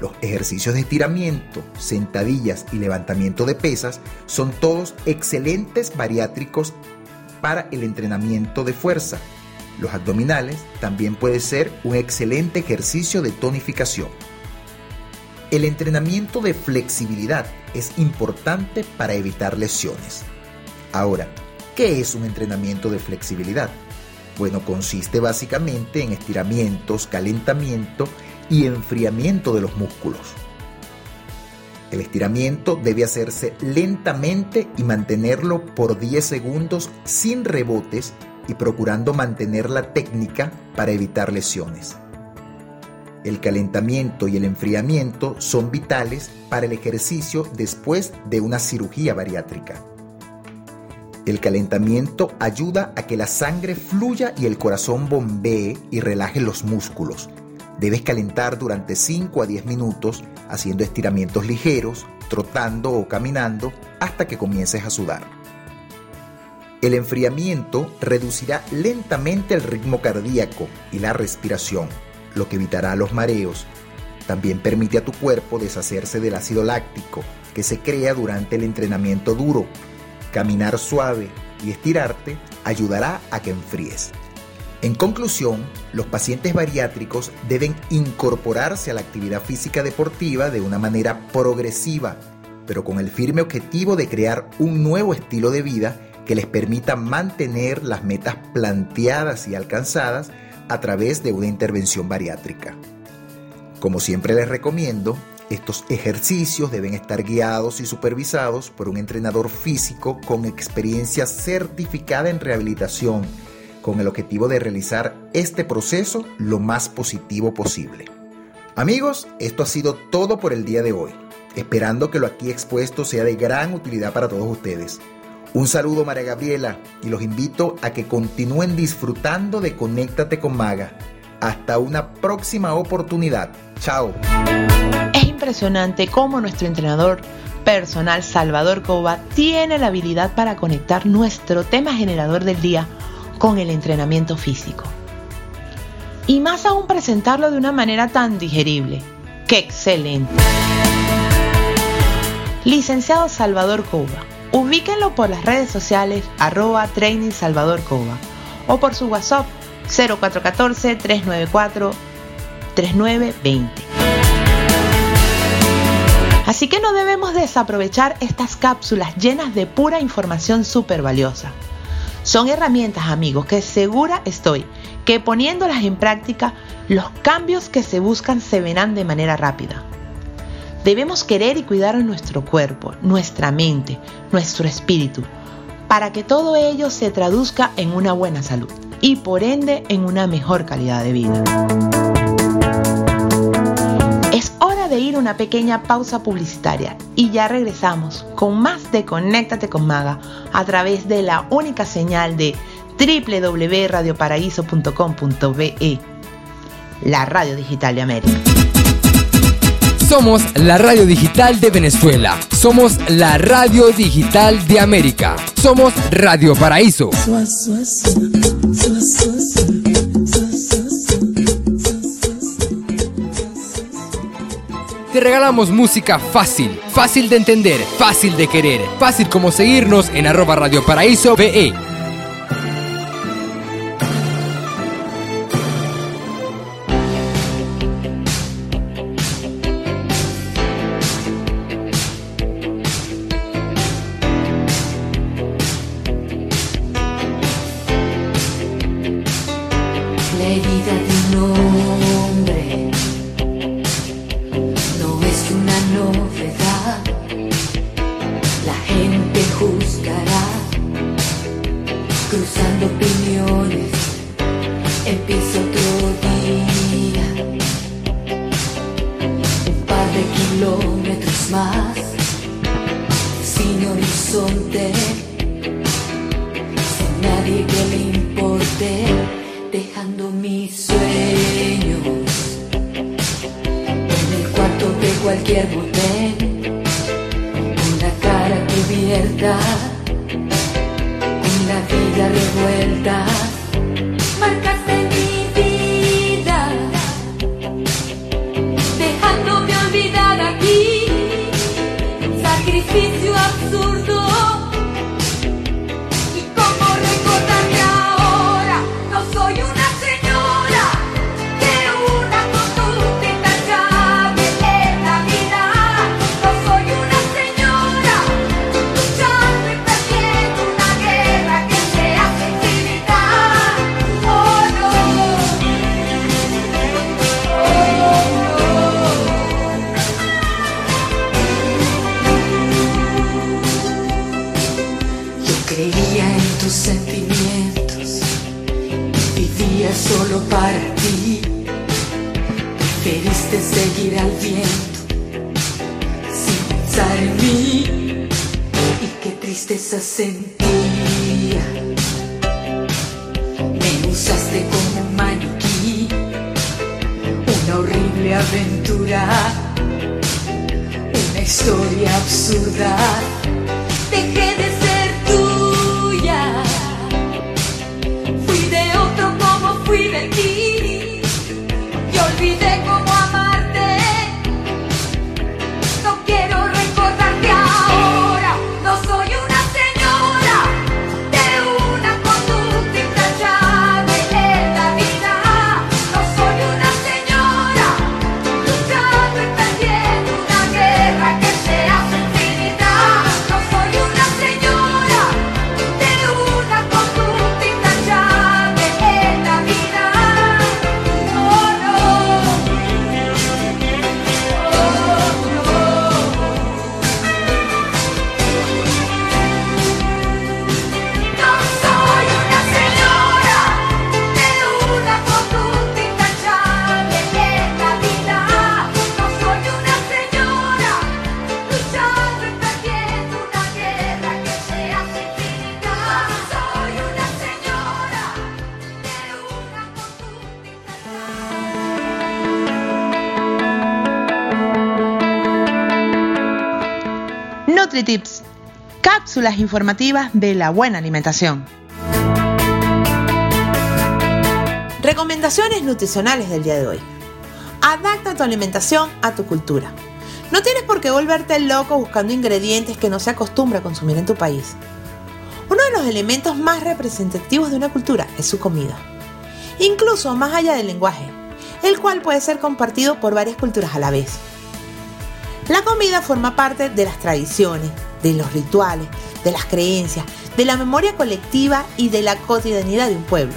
Los ejercicios de estiramiento, sentadillas y levantamiento de pesas son todos excelentes bariátricos para el entrenamiento de fuerza. Los abdominales también puede ser un excelente ejercicio de tonificación. El entrenamiento de flexibilidad es importante para evitar lesiones. Ahora, ¿qué es un entrenamiento de flexibilidad? Bueno, consiste básicamente en estiramientos, calentamiento y enfriamiento de los músculos. El estiramiento debe hacerse lentamente y mantenerlo por 10 segundos sin rebotes y procurando mantener la técnica para evitar lesiones. El calentamiento y el enfriamiento son vitales para el ejercicio después de una cirugía bariátrica. El calentamiento ayuda a que la sangre fluya y el corazón bombee y relaje los músculos. Debes calentar durante 5 a 10 minutos haciendo estiramientos ligeros, trotando o caminando hasta que comiences a sudar. El enfriamiento reducirá lentamente el ritmo cardíaco y la respiración lo que evitará los mareos. También permite a tu cuerpo deshacerse del ácido láctico que se crea durante el entrenamiento duro. Caminar suave y estirarte ayudará a que enfríes. En conclusión, los pacientes bariátricos deben incorporarse a la actividad física deportiva de una manera progresiva, pero con el firme objetivo de crear un nuevo estilo de vida que les permita mantener las metas planteadas y alcanzadas a través de una intervención bariátrica. Como siempre les recomiendo, estos ejercicios deben estar guiados y supervisados por un entrenador físico con experiencia certificada en rehabilitación, con el objetivo de realizar este proceso lo más positivo posible. Amigos, esto ha sido todo por el día de hoy, esperando que lo aquí expuesto sea de gran utilidad para todos ustedes. Un saludo María Gabriela y los invito a que continúen disfrutando de Conéctate con Maga. Hasta una próxima oportunidad. Chao. Es impresionante cómo nuestro entrenador personal Salvador Cova tiene la habilidad para conectar nuestro tema generador del día con el entrenamiento físico. Y más aún presentarlo de una manera tan digerible. ¡Qué excelente! Licenciado Salvador Cova Ubíquenlo por las redes sociales arroba Training Salvador o por su WhatsApp 0414-394-3920. Así que no debemos desaprovechar estas cápsulas llenas de pura información súper valiosa. Son herramientas, amigos, que segura estoy que poniéndolas en práctica, los cambios que se buscan se verán de manera rápida. Debemos querer y cuidar nuestro cuerpo, nuestra mente, nuestro espíritu, para que todo ello se traduzca en una buena salud y por ende en una mejor calidad de vida. Es hora de ir a una pequeña pausa publicitaria y ya regresamos con más de Conéctate con Maga a través de la única señal de www.radioparaíso.com.be, la radio digital de América. Somos la radio digital de Venezuela. Somos la radio digital de América. Somos Radio Paraíso. Te regalamos música fácil, fácil de entender, fácil de querer, fácil como seguirnos en arroba Radio Paraíso BE. sin. Cápsulas informativas de la buena alimentación. Recomendaciones nutricionales del día de hoy. Adapta tu alimentación a tu cultura. No tienes por qué volverte loco buscando ingredientes que no se acostumbra a consumir en tu país. Uno de los elementos más representativos de una cultura es su comida, incluso más allá del lenguaje, el cual puede ser compartido por varias culturas a la vez. La comida forma parte de las tradiciones, de los rituales, de las creencias, de la memoria colectiva y de la cotidianidad de un pueblo.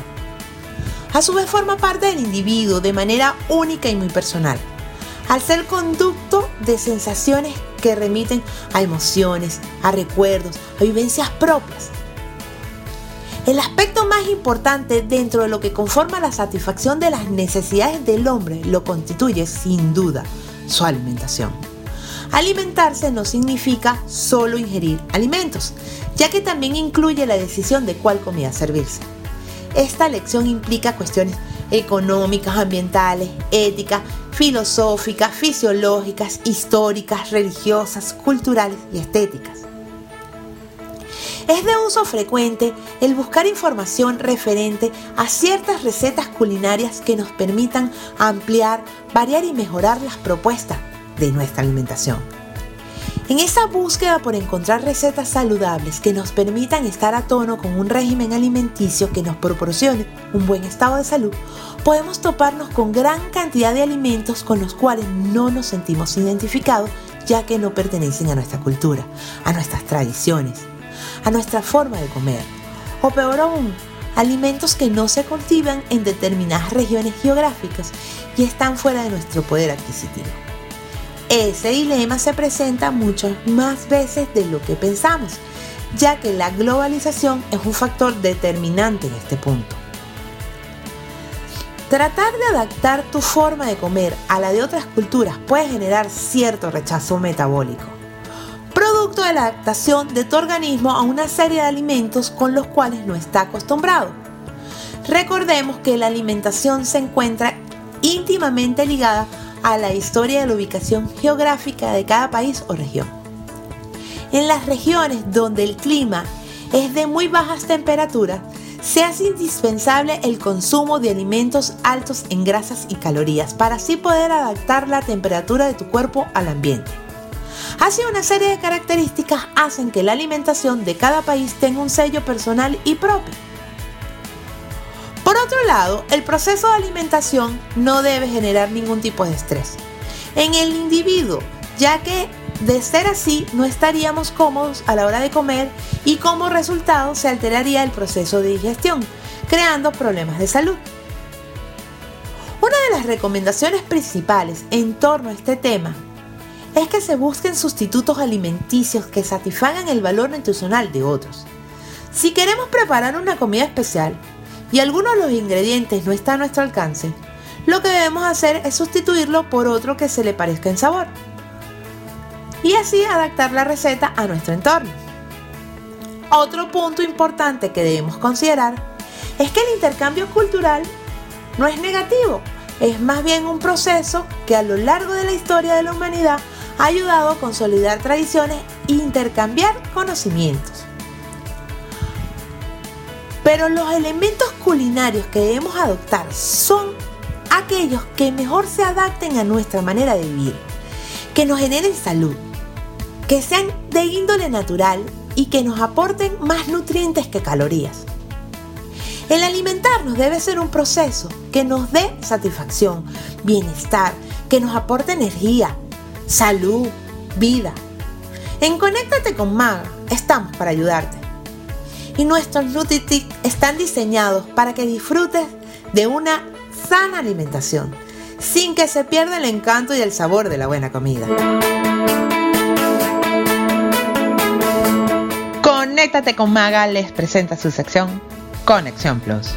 A su vez forma parte del individuo de manera única y muy personal, al ser conducto de sensaciones que remiten a emociones, a recuerdos, a vivencias propias. El aspecto más importante dentro de lo que conforma la satisfacción de las necesidades del hombre lo constituye sin duda su alimentación. Alimentarse no significa solo ingerir alimentos, ya que también incluye la decisión de cuál comida servirse. Esta lección implica cuestiones económicas, ambientales, éticas, filosóficas, fisiológicas, históricas, religiosas, culturales y estéticas. Es de uso frecuente el buscar información referente a ciertas recetas culinarias que nos permitan ampliar, variar y mejorar las propuestas de nuestra alimentación. En esa búsqueda por encontrar recetas saludables que nos permitan estar a tono con un régimen alimenticio que nos proporcione un buen estado de salud, podemos toparnos con gran cantidad de alimentos con los cuales no nos sentimos identificados ya que no pertenecen a nuestra cultura, a nuestras tradiciones, a nuestra forma de comer. O peor aún, alimentos que no se cultivan en determinadas regiones geográficas y están fuera de nuestro poder adquisitivo. Ese dilema se presenta muchas más veces de lo que pensamos, ya que la globalización es un factor determinante en este punto. Tratar de adaptar tu forma de comer a la de otras culturas puede generar cierto rechazo metabólico, producto de la adaptación de tu organismo a una serie de alimentos con los cuales no está acostumbrado. Recordemos que la alimentación se encuentra íntimamente ligada a la historia de la ubicación geográfica de cada país o región. En las regiones donde el clima es de muy bajas temperaturas, se hace indispensable el consumo de alimentos altos en grasas y calorías para así poder adaptar la temperatura de tu cuerpo al ambiente. Así una serie de características hacen que la alimentación de cada país tenga un sello personal y propio. Por otro lado, el proceso de alimentación no debe generar ningún tipo de estrés en el individuo, ya que de ser así no estaríamos cómodos a la hora de comer y como resultado se alteraría el proceso de digestión, creando problemas de salud. Una de las recomendaciones principales en torno a este tema es que se busquen sustitutos alimenticios que satisfagan el valor nutricional de otros. Si queremos preparar una comida especial y alguno de los ingredientes no está a nuestro alcance, lo que debemos hacer es sustituirlo por otro que se le parezca en sabor y así adaptar la receta a nuestro entorno. Otro punto importante que debemos considerar es que el intercambio cultural no es negativo, es más bien un proceso que a lo largo de la historia de la humanidad ha ayudado a consolidar tradiciones e intercambiar conocimientos. Pero los elementos culinarios que debemos adoptar son aquellos que mejor se adapten a nuestra manera de vivir, que nos generen salud, que sean de índole natural y que nos aporten más nutrientes que calorías. El alimentarnos debe ser un proceso que nos dé satisfacción, bienestar, que nos aporte energía, salud, vida. En Conéctate con Maga estamos para ayudarte. Y nuestros NutriTips están diseñados para que disfrutes de una sana alimentación, sin que se pierda el encanto y el sabor de la buena comida. Conéctate con Maga les presenta su sección Conexión Plus.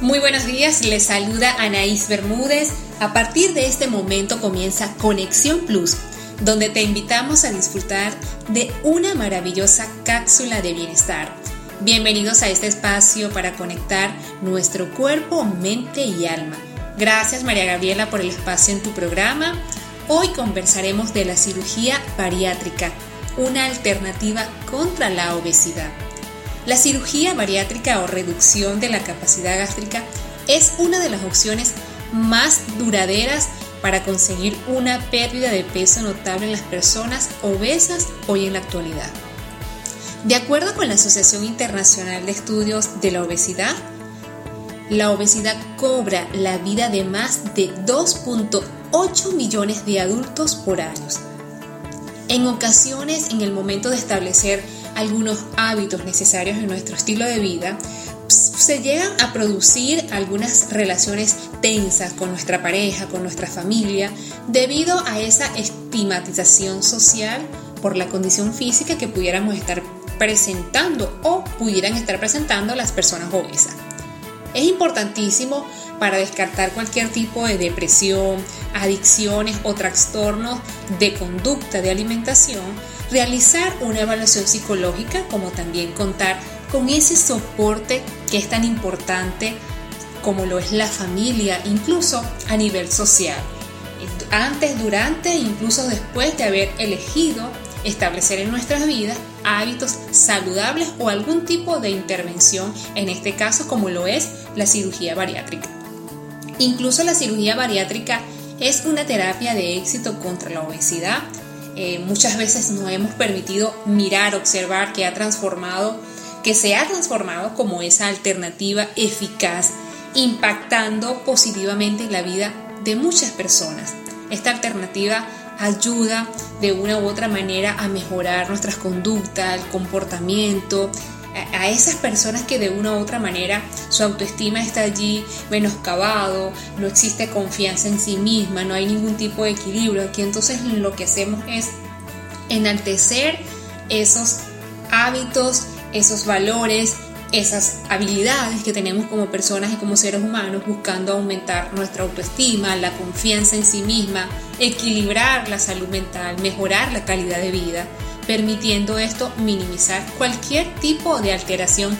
Muy buenos días, les saluda Anaís Bermúdez. A partir de este momento comienza Conexión Plus, donde te invitamos a disfrutar de una maravillosa cápsula de bienestar. Bienvenidos a este espacio para conectar nuestro cuerpo, mente y alma. Gracias María Gabriela por el espacio en tu programa. Hoy conversaremos de la cirugía bariátrica, una alternativa contra la obesidad. La cirugía bariátrica o reducción de la capacidad gástrica es una de las opciones más duraderas para conseguir una pérdida de peso notable en las personas obesas hoy en la actualidad. De acuerdo con la Asociación Internacional de Estudios de la Obesidad, la obesidad cobra la vida de más de 2.8 millones de adultos por año. En ocasiones, en el momento de establecer algunos hábitos necesarios en nuestro estilo de vida, se llegan a producir algunas relaciones tensas con nuestra pareja, con nuestra familia, debido a esa estigmatización social por la condición física que pudiéramos estar presentando o pudieran estar presentando las personas obesas. Es importantísimo para descartar cualquier tipo de depresión, adicciones o trastornos de conducta de alimentación, realizar una evaluación psicológica como también contar con ese soporte que es tan importante como lo es la familia, incluso a nivel social. Antes, durante e incluso después de haber elegido establecer en nuestras vidas hábitos saludables o algún tipo de intervención, en este caso como lo es la cirugía bariátrica. Incluso la cirugía bariátrica es una terapia de éxito contra la obesidad. Eh, muchas veces no hemos permitido mirar, observar que ha transformado, que se ha transformado como esa alternativa eficaz, impactando positivamente en la vida de muchas personas. Esta alternativa ayuda de una u otra manera a mejorar nuestras conductas, el comportamiento, a esas personas que de una u otra manera su autoestima está allí menoscabado, no existe confianza en sí misma, no hay ningún tipo de equilibrio. Aquí entonces lo que hacemos es enaltecer esos hábitos, esos valores, esas habilidades que tenemos como personas y como seres humanos buscando aumentar nuestra autoestima, la confianza en sí misma, equilibrar la salud mental, mejorar la calidad de vida, permitiendo esto minimizar cualquier tipo de alteración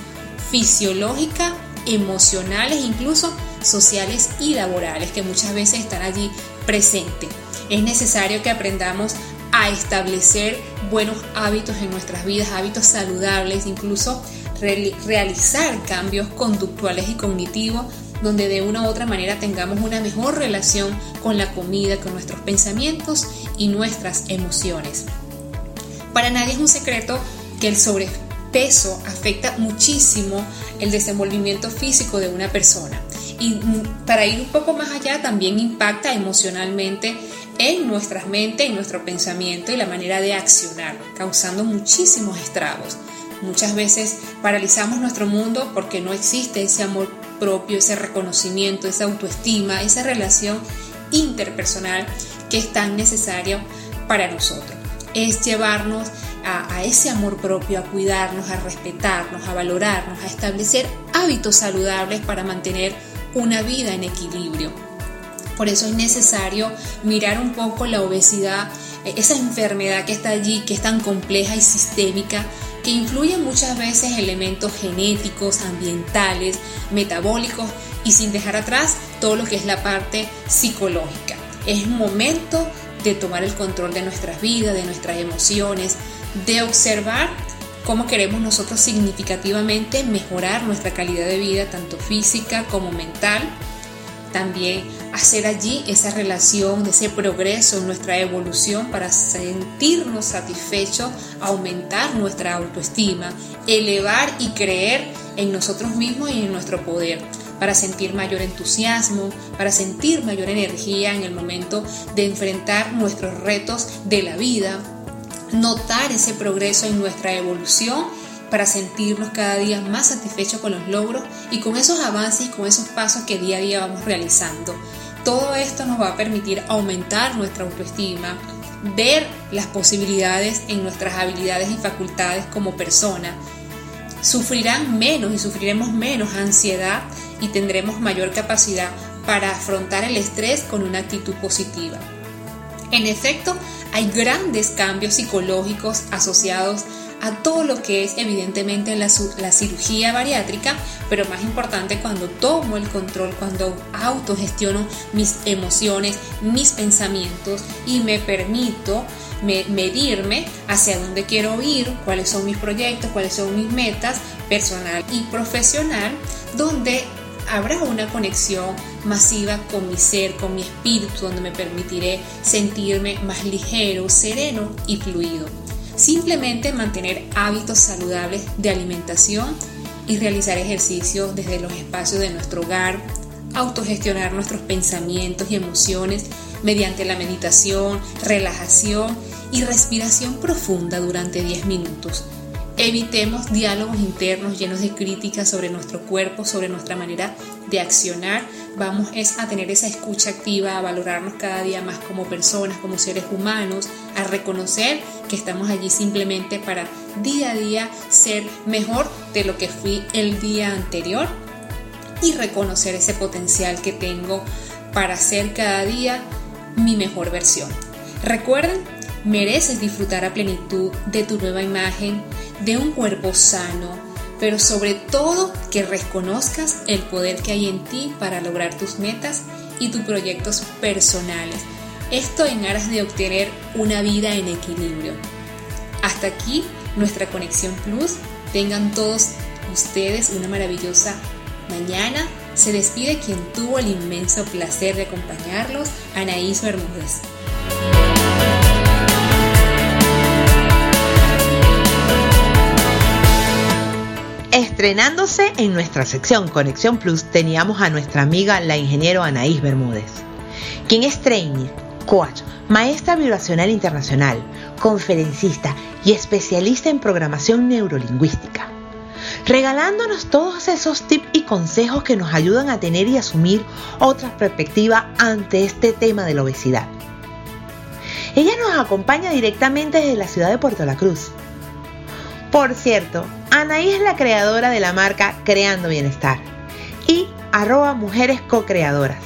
fisiológica, emocionales, incluso sociales y laborales que muchas veces están allí presentes. Es necesario que aprendamos a establecer buenos hábitos en nuestras vidas, hábitos saludables, incluso realizar cambios conductuales y cognitivos donde de una u otra manera tengamos una mejor relación con la comida, con nuestros pensamientos y nuestras emociones. Para nadie es un secreto que el sobrepeso afecta muchísimo el desenvolvimiento físico de una persona. Y para ir un poco más allá, también impacta emocionalmente en nuestras mentes, en nuestro pensamiento y la manera de accionar, causando muchísimos estragos. Muchas veces paralizamos nuestro mundo porque no existe ese amor propio, ese reconocimiento, esa autoestima, esa relación interpersonal que es tan necesario para nosotros. Es llevarnos a, a, ese amor propio, a cuidarnos, a respetarnos, a valorarnos, a establecer hábitos saludables para mantener una vida en equilibrio. Por eso es necesario mirar un poco la obesidad, esa enfermedad que está allí, que es tan compleja y sistémica, que influyen muchas veces elementos genéticos, ambientales, metabólicos y sin dejar atrás todo lo que es la parte psicológica. Es momento de tomar el control de nuestras vidas, de nuestras emociones, de observar cómo queremos nosotros significativamente mejorar nuestra calidad de vida, tanto física como mental. También hacer allí esa relación ese progreso nuestra evolución para sentirnos satisfechos, aumentar nuestra autoestima, elevar y creer en nosotros mismos y en nuestro poder para sentir mayor entusiasmo, para sentir mayor energía en el momento de enfrentar nuestros retos de la vida, notar ese progreso en nuestra evolución para sentirnos cada día más satisfechos con los logros y con esos avances y con esos pasos que día a día vamos realizando. Todo esto nos va a permitir aumentar nuestra autoestima, ver las posibilidades en nuestras habilidades y facultades como persona. Sufrirán menos y sufriremos menos ansiedad y tendremos mayor capacidad para afrontar el estrés con una actitud positiva. En efecto, hay grandes cambios psicológicos asociados a todo lo que es evidentemente la, cirugía bariátrica, pero más importante cuando tomo el control, cuando autogestiono mis emociones, mis pensamientos y me permito me, medirme hacia dónde quiero ir, cuáles son mis proyectos, cuáles son mis metas personal y profesional, donde habrá una conexión masiva con mi ser, con mi espíritu, donde me permitiré sentirme más ligero, sereno y fluido. Simplemente mantener hábitos saludables de alimentación y realizar ejercicios desde los espacios de nuestro hogar, autogestionar nuestros pensamientos y emociones mediante la meditación, relajación y respiración profunda durante 10 minutos. Evitemos diálogos internos llenos de críticas sobre nuestro cuerpo, sobre nuestra manera de accionar. Vamos es a tener esa escucha activa, a valorarnos cada día más como personas, como seres humanos, a reconocer que estamos allí simplemente para día a día ser mejor de lo que fui el día anterior y reconocer ese potencial que tengo para ser cada día mi mejor versión. Recuerden, mereces disfrutar a plenitud de tu nueva imagen de un cuerpo sano, pero sobre todo que reconozcas el poder que hay en ti para lograr tus metas y tus proyectos personales. Esto en aras de obtener una vida en equilibrio. Hasta aquí nuestra conexión plus. Tengan todos ustedes una maravillosa mañana. Se despide quien tuvo el inmenso placer de acompañarlos, Anaís Bermúdez. Estrenándose en nuestra sección Conexión Plus teníamos a nuestra amiga la ingeniero Anaís Bermúdez, quien es trainer, coach, maestra vibracional internacional, conferencista y especialista en programación neurolingüística, regalándonos todos esos tips y consejos que nos ayudan a tener y asumir otra perspectiva ante este tema de la obesidad. Ella nos acompaña directamente desde la ciudad de Puerto La Cruz. Por cierto, Anaí es la creadora de la marca Creando Bienestar y arroba mujeres co-creadoras.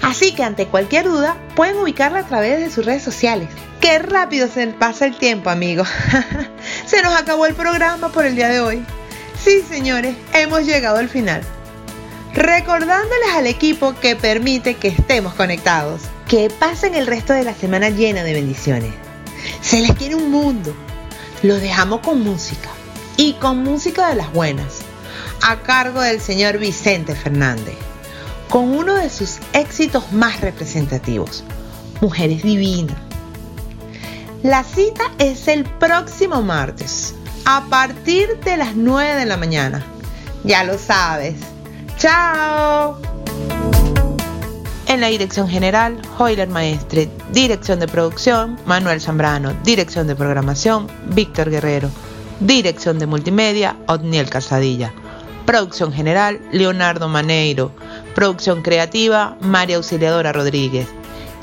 Así que ante cualquier duda pueden ubicarla a través de sus redes sociales. ¡Qué rápido se pasa el tiempo, amigos! se nos acabó el programa por el día de hoy. Sí, señores, hemos llegado al final. recordándoles al equipo que permite que estemos conectados. Que pasen el resto de la semana llena de bendiciones. Se les quiere un mundo. Los dejamos con música. Y con música de las buenas. A cargo del señor Vicente Fernández. Con uno de sus éxitos más representativos. Mujeres Divinas. La cita es el próximo martes. A partir de las 9 de la mañana. Ya lo sabes. ¡Chao! En la dirección general, Hoyler Maestre. Dirección de producción, Manuel Zambrano. Dirección de programación, Víctor Guerrero. Dirección de multimedia, Otniel Casadilla. Producción general, Leonardo Maneiro. Producción creativa, María Auxiliadora Rodríguez.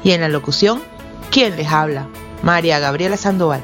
Y en la locución, ¿quién les habla? María Gabriela Sandoval.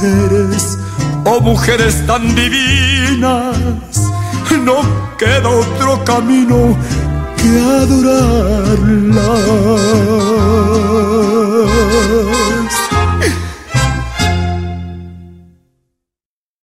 mujeres, oh mujeres tan divinas, no queda otro camino que adorarlas.